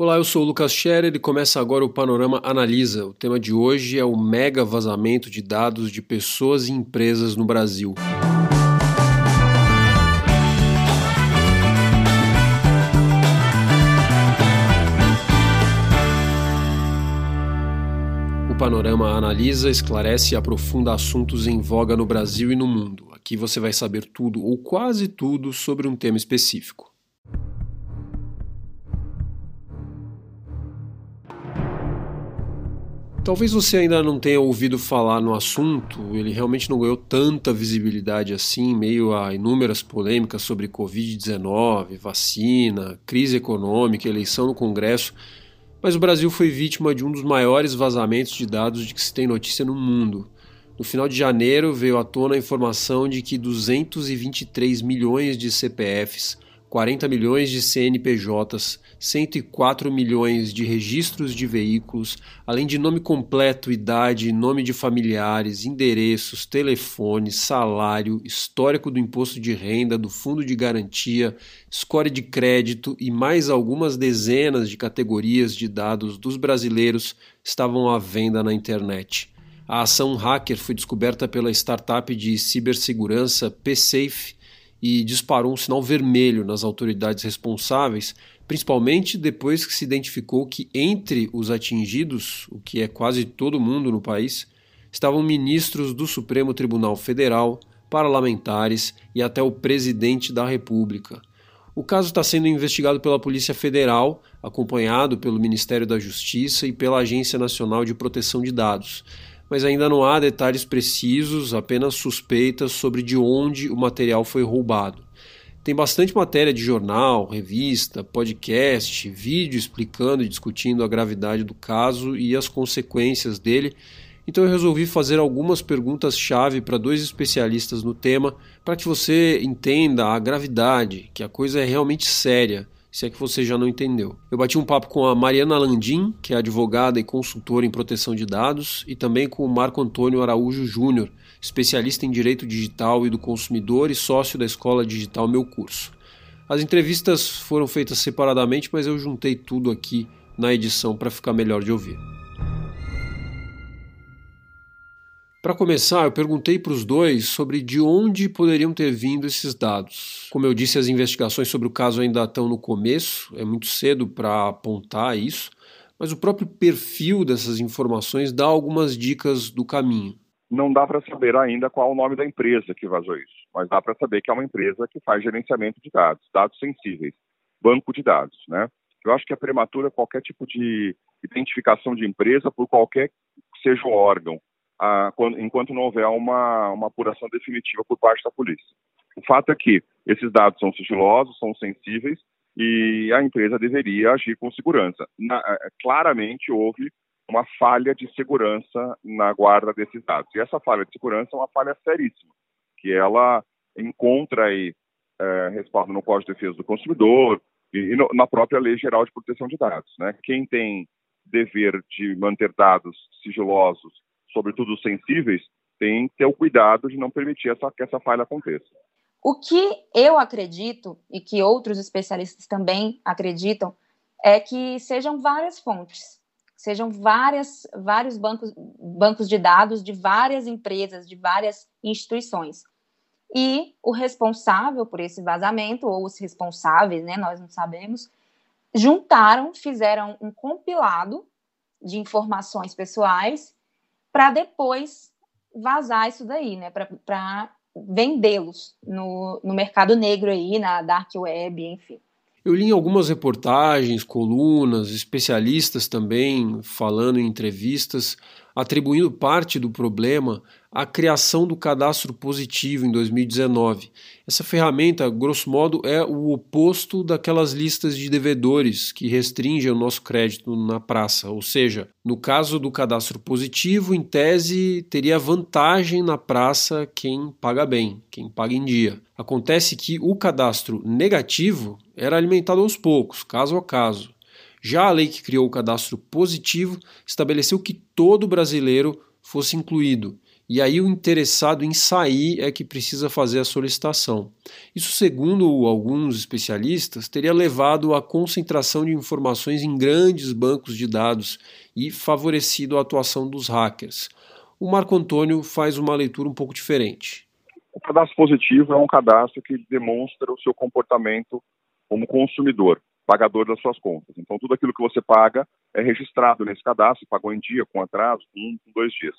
Olá, eu sou o Lucas Scherer e começa agora o Panorama Analisa. O tema de hoje é o mega vazamento de dados de pessoas e empresas no Brasil. O Panorama analisa, esclarece e aprofunda assuntos em voga no Brasil e no mundo. Aqui você vai saber tudo ou quase tudo sobre um tema específico. Talvez você ainda não tenha ouvido falar no assunto, ele realmente não ganhou tanta visibilidade assim, meio a inúmeras polêmicas sobre Covid-19, vacina, crise econômica, eleição no Congresso, mas o Brasil foi vítima de um dos maiores vazamentos de dados de que se tem notícia no mundo. No final de janeiro veio à tona a informação de que 223 milhões de CPFs 40 milhões de CNPJs, 104 milhões de registros de veículos, além de nome completo, idade, nome de familiares, endereços, telefone, salário, histórico do imposto de renda, do fundo de garantia, score de crédito e mais algumas dezenas de categorias de dados dos brasileiros estavam à venda na internet. A ação hacker foi descoberta pela startup de cibersegurança PSafe e disparou um sinal vermelho nas autoridades responsáveis, principalmente depois que se identificou que entre os atingidos, o que é quase todo mundo no país, estavam ministros do Supremo Tribunal Federal, parlamentares e até o presidente da República. O caso está sendo investigado pela Polícia Federal, acompanhado pelo Ministério da Justiça e pela Agência Nacional de Proteção de Dados mas ainda não há detalhes precisos, apenas suspeitas sobre de onde o material foi roubado. Tem bastante matéria de jornal, revista, podcast, vídeo explicando e discutindo a gravidade do caso e as consequências dele. Então eu resolvi fazer algumas perguntas-chave para dois especialistas no tema, para que você entenda a gravidade, que a coisa é realmente séria se é que você já não entendeu. Eu bati um papo com a Mariana Landim, que é advogada e consultora em proteção de dados, e também com o Marco Antônio Araújo Júnior, especialista em direito digital e do consumidor e sócio da Escola Digital Meu Curso. As entrevistas foram feitas separadamente, mas eu juntei tudo aqui na edição para ficar melhor de ouvir. Para começar, eu perguntei para os dois sobre de onde poderiam ter vindo esses dados. Como eu disse, as investigações sobre o caso ainda estão no começo, é muito cedo para apontar isso, mas o próprio perfil dessas informações dá algumas dicas do caminho. Não dá para saber ainda qual é o nome da empresa que vazou isso, mas dá para saber que é uma empresa que faz gerenciamento de dados, dados sensíveis, banco de dados, né? Eu acho que é prematura qualquer tipo de identificação de empresa por qualquer que seja o órgão a, quando, enquanto não houver uma, uma apuração definitiva por parte da polícia. O fato é que esses dados são sigilosos, são sensíveis e a empresa deveria agir com segurança. Na, é, claramente houve uma falha de segurança na guarda desses dados. E essa falha de segurança é uma falha seríssima, que ela encontra aí é, respaldo no Código de Defesa do Consumidor e, e no, na própria Lei Geral de Proteção de Dados. Né? Quem tem dever de manter dados sigilosos sobretudo os sensíveis, tem que ter o cuidado de não permitir essa, que essa falha aconteça. O que eu acredito, e que outros especialistas também acreditam, é que sejam várias fontes, sejam várias, vários bancos, bancos de dados de várias empresas, de várias instituições. E o responsável por esse vazamento, ou os responsáveis, né, nós não sabemos, juntaram, fizeram um compilado de informações pessoais para depois vazar isso daí, né? Para vendê-los no, no mercado negro aí, na dark web, enfim. Eu li algumas reportagens, colunas, especialistas também falando em entrevistas, atribuindo parte do problema à criação do cadastro positivo em 2019. Essa ferramenta, grosso modo, é o oposto daquelas listas de devedores que restringem o nosso crédito na praça. Ou seja, no caso do cadastro positivo, em tese, teria vantagem na praça quem paga bem, quem paga em dia. Acontece que o cadastro negativo era alimentado aos poucos, caso a caso. Já a lei que criou o cadastro positivo estabeleceu que todo brasileiro fosse incluído e aí o interessado em sair é que precisa fazer a solicitação. Isso, segundo alguns especialistas, teria levado à concentração de informações em grandes bancos de dados e favorecido a atuação dos hackers. O Marco Antônio faz uma leitura um pouco diferente. O cadastro positivo é um cadastro que demonstra o seu comportamento como consumidor, pagador das suas contas. Então, tudo aquilo que você paga é registrado nesse cadastro, pagou em dia, com atraso, um, dois dias.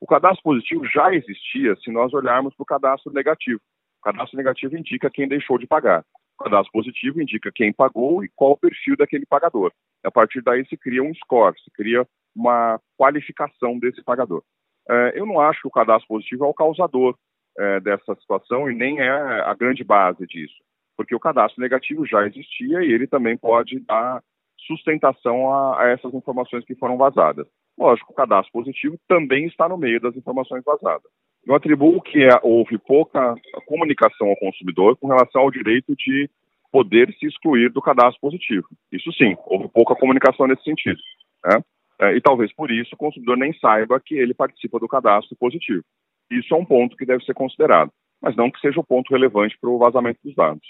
O cadastro positivo já existia se nós olharmos para o cadastro negativo. O cadastro negativo indica quem deixou de pagar. O cadastro positivo indica quem pagou e qual o perfil daquele pagador. A partir daí se cria um score, se cria uma qualificação desse pagador. É, eu não acho que o cadastro positivo é o causador é, dessa situação e nem é a grande base disso, porque o cadastro negativo já existia e ele também pode dar sustentação a essas informações que foram vazadas. Lógico, o cadastro positivo também está no meio das informações vazadas. Eu atribuo que é, houve pouca comunicação ao consumidor com relação ao direito de poder se excluir do cadastro positivo. Isso sim, houve pouca comunicação nesse sentido. Né? É, e talvez por isso o consumidor nem saiba que ele participa do cadastro positivo. Isso é um ponto que deve ser considerado, mas não que seja o ponto relevante para o vazamento dos dados.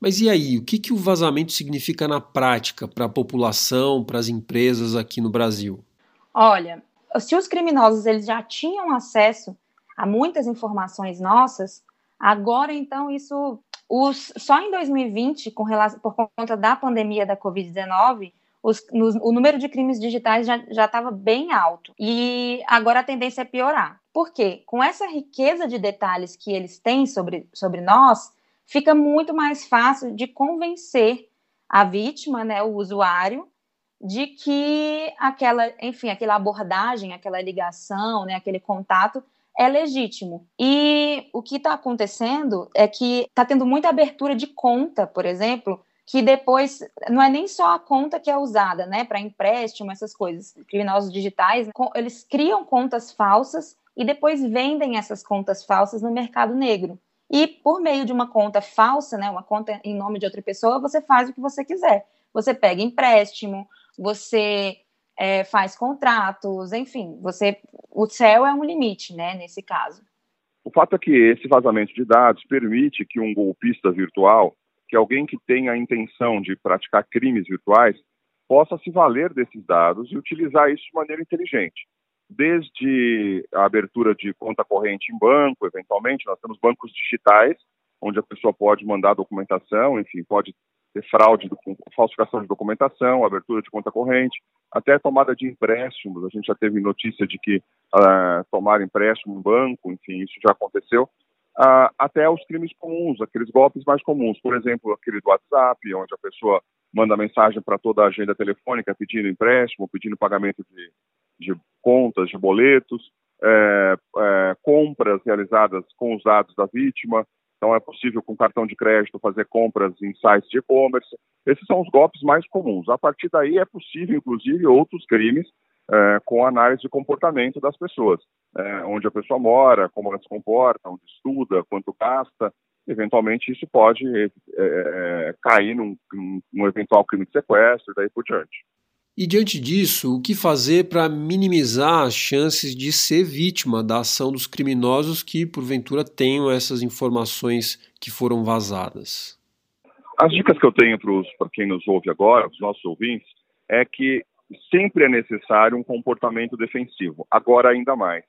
Mas e aí, o que, que o vazamento significa na prática para a população, para as empresas aqui no Brasil? Olha, se os criminosos eles já tinham acesso a muitas informações nossas, agora então isso, os, só em 2020, com relação, por conta da pandemia da Covid-19, o número de crimes digitais já estava bem alto. E agora a tendência é piorar. Por quê? Com essa riqueza de detalhes que eles têm sobre, sobre nós, fica muito mais fácil de convencer a vítima, né, o usuário, de que aquela, enfim, aquela abordagem, aquela ligação, né, aquele contato é legítimo. E o que está acontecendo é que está tendo muita abertura de conta, por exemplo, que depois não é nem só a conta que é usada, né, para empréstimo, essas coisas. Criminosos digitais, eles criam contas falsas e depois vendem essas contas falsas no mercado negro. E por meio de uma conta falsa, né, uma conta em nome de outra pessoa, você faz o que você quiser. Você pega empréstimo, você é, faz contratos, enfim, você, o céu é um limite, né, nesse caso. O fato é que esse vazamento de dados permite que um golpista virtual, que alguém que tenha a intenção de praticar crimes virtuais, possa se valer desses dados e utilizar isso de maneira inteligente. Desde a abertura de conta corrente em banco, eventualmente, nós temos bancos digitais, onde a pessoa pode mandar documentação, enfim, pode ter fraude, falsificação de documentação, abertura de conta corrente, até tomada de empréstimos. A gente já teve notícia de que uh, tomar empréstimo em banco, enfim, isso já aconteceu. Uh, até os crimes comuns, aqueles golpes mais comuns, por exemplo, aquele do WhatsApp, onde a pessoa manda mensagem para toda a agenda telefônica pedindo empréstimo, pedindo pagamento de, de contas, de boletos, é, é, compras realizadas com os dados da vítima, então, é possível, com cartão de crédito, fazer compras em sites de e-commerce. Esses são os golpes mais comuns. A partir daí, é possível, inclusive, outros crimes é, com análise de comportamento das pessoas, é, onde a pessoa mora, como ela se comporta, onde estuda, quanto gasta. Eventualmente, isso pode é, é cair num, num eventual crime de sequestro e daí por diante. E diante disso, o que fazer para minimizar as chances de ser vítima da ação dos criminosos que, porventura, tenham essas informações que foram vazadas? As dicas que eu tenho para quem nos ouve agora, os nossos ouvintes, é que sempre é necessário um comportamento defensivo, agora ainda mais.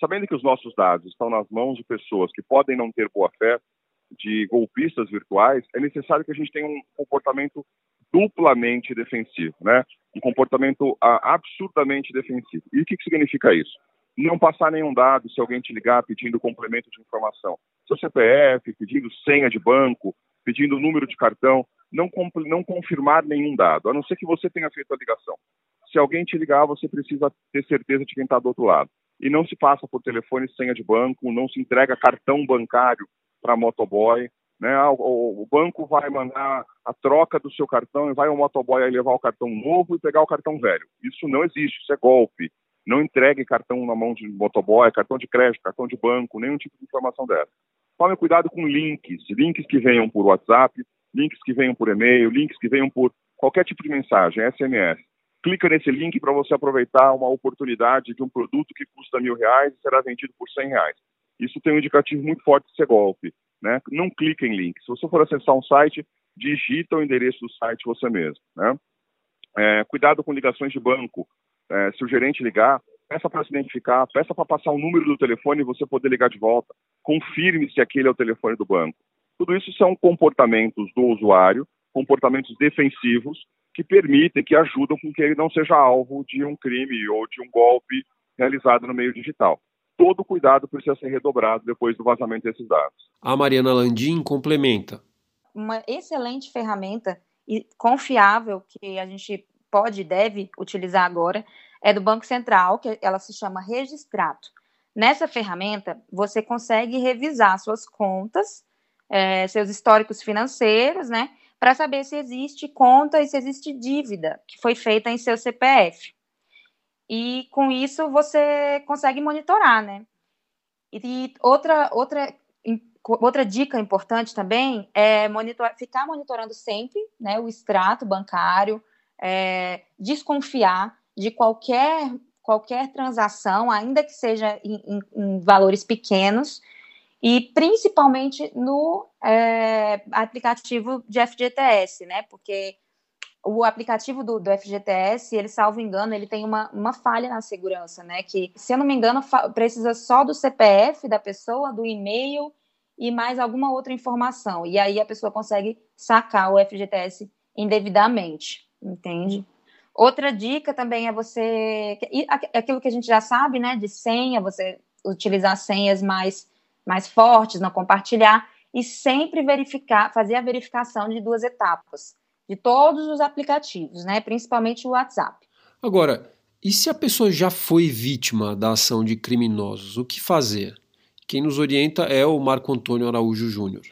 Sabendo que os nossos dados estão nas mãos de pessoas que podem não ter boa fé, de golpistas virtuais, é necessário que a gente tenha um comportamento duplamente defensivo, né? Um comportamento ah, absurdamente defensivo. E o que, que significa isso? Não passar nenhum dado se alguém te ligar pedindo complemento de informação. Seu CPF, pedindo senha de banco, pedindo número de cartão, não, não confirmar nenhum dado, a não ser que você tenha feito a ligação. Se alguém te ligar, você precisa ter certeza de quem está do outro lado. E não se passa por telefone senha de banco, não se entrega cartão bancário para motoboy, né? Ah, o, o, banco vai mandar a troca do seu cartão e vai o motoboy levar o cartão novo e pegar o cartão velho. Isso não existe, isso é golpe. Não entregue cartão na mão de motoboy, cartão de crédito, cartão de banco, nenhum tipo de informação dessa. Tome cuidado com links, links que venham por WhatsApp, links que venham por e-mail, links que venham por qualquer tipo de mensagem, SMS. clica nesse link para você aproveitar uma oportunidade de um produto que custa mil reais e será vendido por cem reais. Isso tem um indicativo muito forte de ser golpe. Né? Não clica em link. Se você for acessar um site, digita o endereço do site você mesmo. Né? É, cuidado com ligações de banco. É, se o gerente ligar, peça para se identificar, peça para passar o número do telefone e você poder ligar de volta. Confirme se aquele é o telefone do banco. Tudo isso são comportamentos do usuário, comportamentos defensivos que permitem, que ajudam com que ele não seja alvo de um crime ou de um golpe realizado no meio digital. Todo cuidado precisa ser redobrado depois do vazamento desses dados. A Mariana Landim complementa. Uma excelente ferramenta e confiável que a gente pode e deve utilizar agora é do Banco Central, que ela se chama Registrato. Nessa ferramenta, você consegue revisar suas contas, é, seus históricos financeiros, né? Para saber se existe conta e se existe dívida que foi feita em seu CPF. E com isso você consegue monitorar, né? E outra, outra, outra dica importante também é monitor, ficar monitorando sempre né, o extrato bancário, é, desconfiar de qualquer, qualquer transação, ainda que seja em, em, em valores pequenos, e principalmente no é, aplicativo de FGTS, né? Porque o aplicativo do, do, FGTS, ele, salvo engano, ele tem uma, uma falha na segurança, né? Que, se eu não me engano, precisa só do CPF da pessoa, do e-mail e mais alguma outra informação. E aí a pessoa consegue sacar o FGTS indevidamente, entende? Outra dica também é você. Aquilo que a gente já sabe, né? De senha, você utilizar senhas mais, mais fortes, não compartilhar, e sempre verificar, fazer a verificação de duas etapas, de todos os aplicativos, né? Principalmente o WhatsApp. Agora, e se a pessoa já foi vítima da ação de criminosos, o que fazer? Quem nos orienta é o Marco Antônio Araújo Júnior.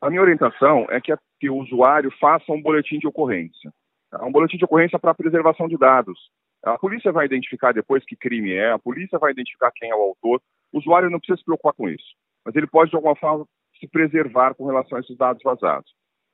A minha orientação é que, a, que o usuário faça um boletim de ocorrência. É um boletim de ocorrência para preservação de dados. A polícia vai identificar depois que crime é, a polícia vai identificar quem é o autor. O usuário não precisa se preocupar com isso, mas ele pode, de alguma forma, se preservar com relação a esses dados vazados.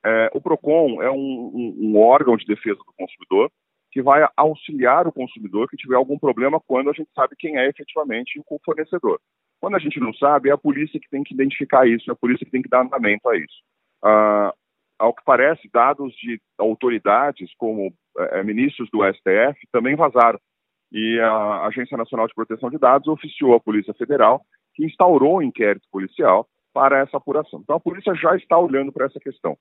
É, o PROCON é um, um, um, órgão de defesa do consumidor que vai auxiliar o consumidor que tiver algum problema quando a gente sabe quem é efetivamente o fornecedor. Quando a gente não sabe, é a polícia que tem que identificar isso, é a polícia que tem que dar andamento a isso. Uh, ao que parece, dados de autoridades como é, ministros do STF também vazaram. E a Agência Nacional de Proteção de Dados oficiou a Polícia Federal, que instaurou um inquérito policial para essa apuração. Então, a polícia já está olhando para essa questão.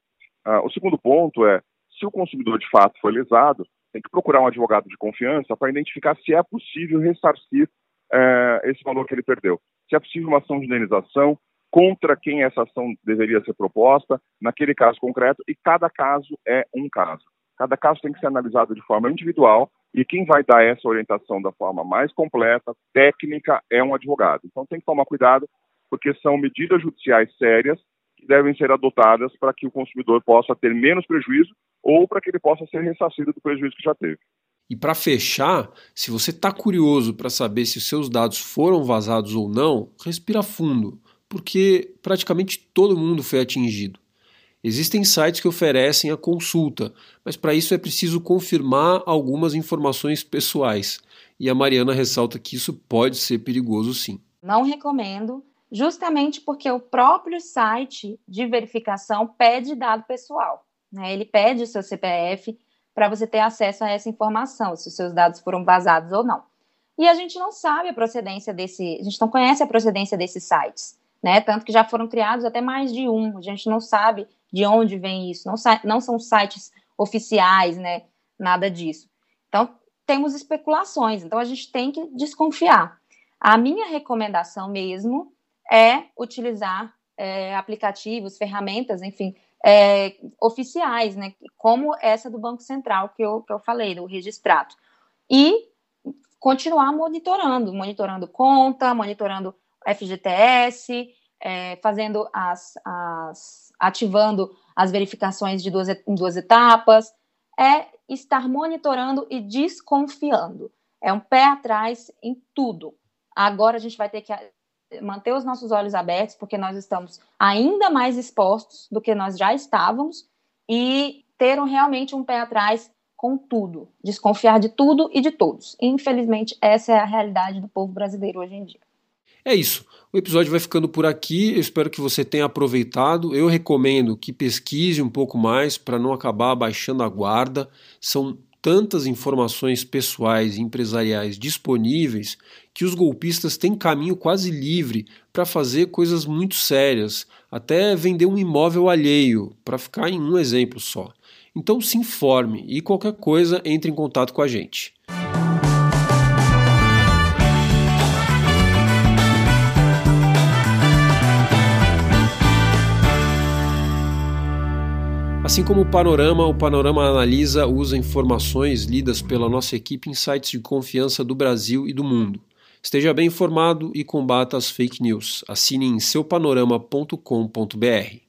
Uh, o segundo ponto é, se o consumidor de fato foi lesado, tem que procurar um advogado de confiança para identificar se é possível ressarcir uh, esse valor que ele perdeu. Se é possível uma ação de indenização, contra quem essa ação deveria ser proposta, naquele caso concreto, e cada caso é um caso. Cada caso tem que ser analisado de forma individual e quem vai dar essa orientação da forma mais completa, técnica, é um advogado. Então tem que tomar cuidado, porque são medidas judiciais sérias que devem ser adotadas para que o consumidor possa ter menos prejuízo ou para que ele possa ser ressarcido do prejuízo que já teve. E para fechar, se você está curioso para saber se os seus dados foram vazados ou não, respira fundo porque praticamente todo mundo foi atingido. Existem sites que oferecem a consulta, mas para isso é preciso confirmar algumas informações pessoais. E a Mariana ressalta que isso pode ser perigoso sim. Não recomendo, justamente porque o próprio site de verificação pede dado pessoal. Né? Ele pede o seu CPF para você ter acesso a essa informação, se os seus dados foram vazados ou não. E a gente não sabe a procedência desse, a gente não conhece a procedência desses sites né? Tanto que já foram criados até mais de um. A gente não sabe de onde vem isso. Não, não são sites oficiais, né? Nada disso. Então, temos especulações. Então, a gente tem que desconfiar. A minha recomendação mesmo é utilizar é, aplicativos, ferramentas, enfim, é, oficiais, né? Como essa do Banco Central que eu, que eu falei, do registrado. E continuar monitorando, monitorando conta, monitorando FGTS, é, fazendo as, as, ativando as verificações de duas, em duas etapas, é estar monitorando e desconfiando. É um pé atrás em tudo. Agora a gente vai ter que manter os nossos olhos abertos, porque nós estamos ainda mais expostos do que nós já estávamos, e ter um, realmente um pé atrás com tudo, desconfiar de tudo e de todos. Infelizmente, essa é a realidade do povo brasileiro hoje em dia. É isso. O episódio vai ficando por aqui. Eu espero que você tenha aproveitado. Eu recomendo que pesquise um pouco mais para não acabar baixando a guarda. São tantas informações pessoais e empresariais disponíveis que os golpistas têm caminho quase livre para fazer coisas muito sérias, até vender um imóvel alheio, para ficar em um exemplo só. Então se informe e qualquer coisa entre em contato com a gente. Assim como o Panorama, o Panorama analisa, usa informações lidas pela nossa equipe em sites de confiança do Brasil e do mundo. Esteja bem informado e combata as fake news. Assine em seupanorama.com.br.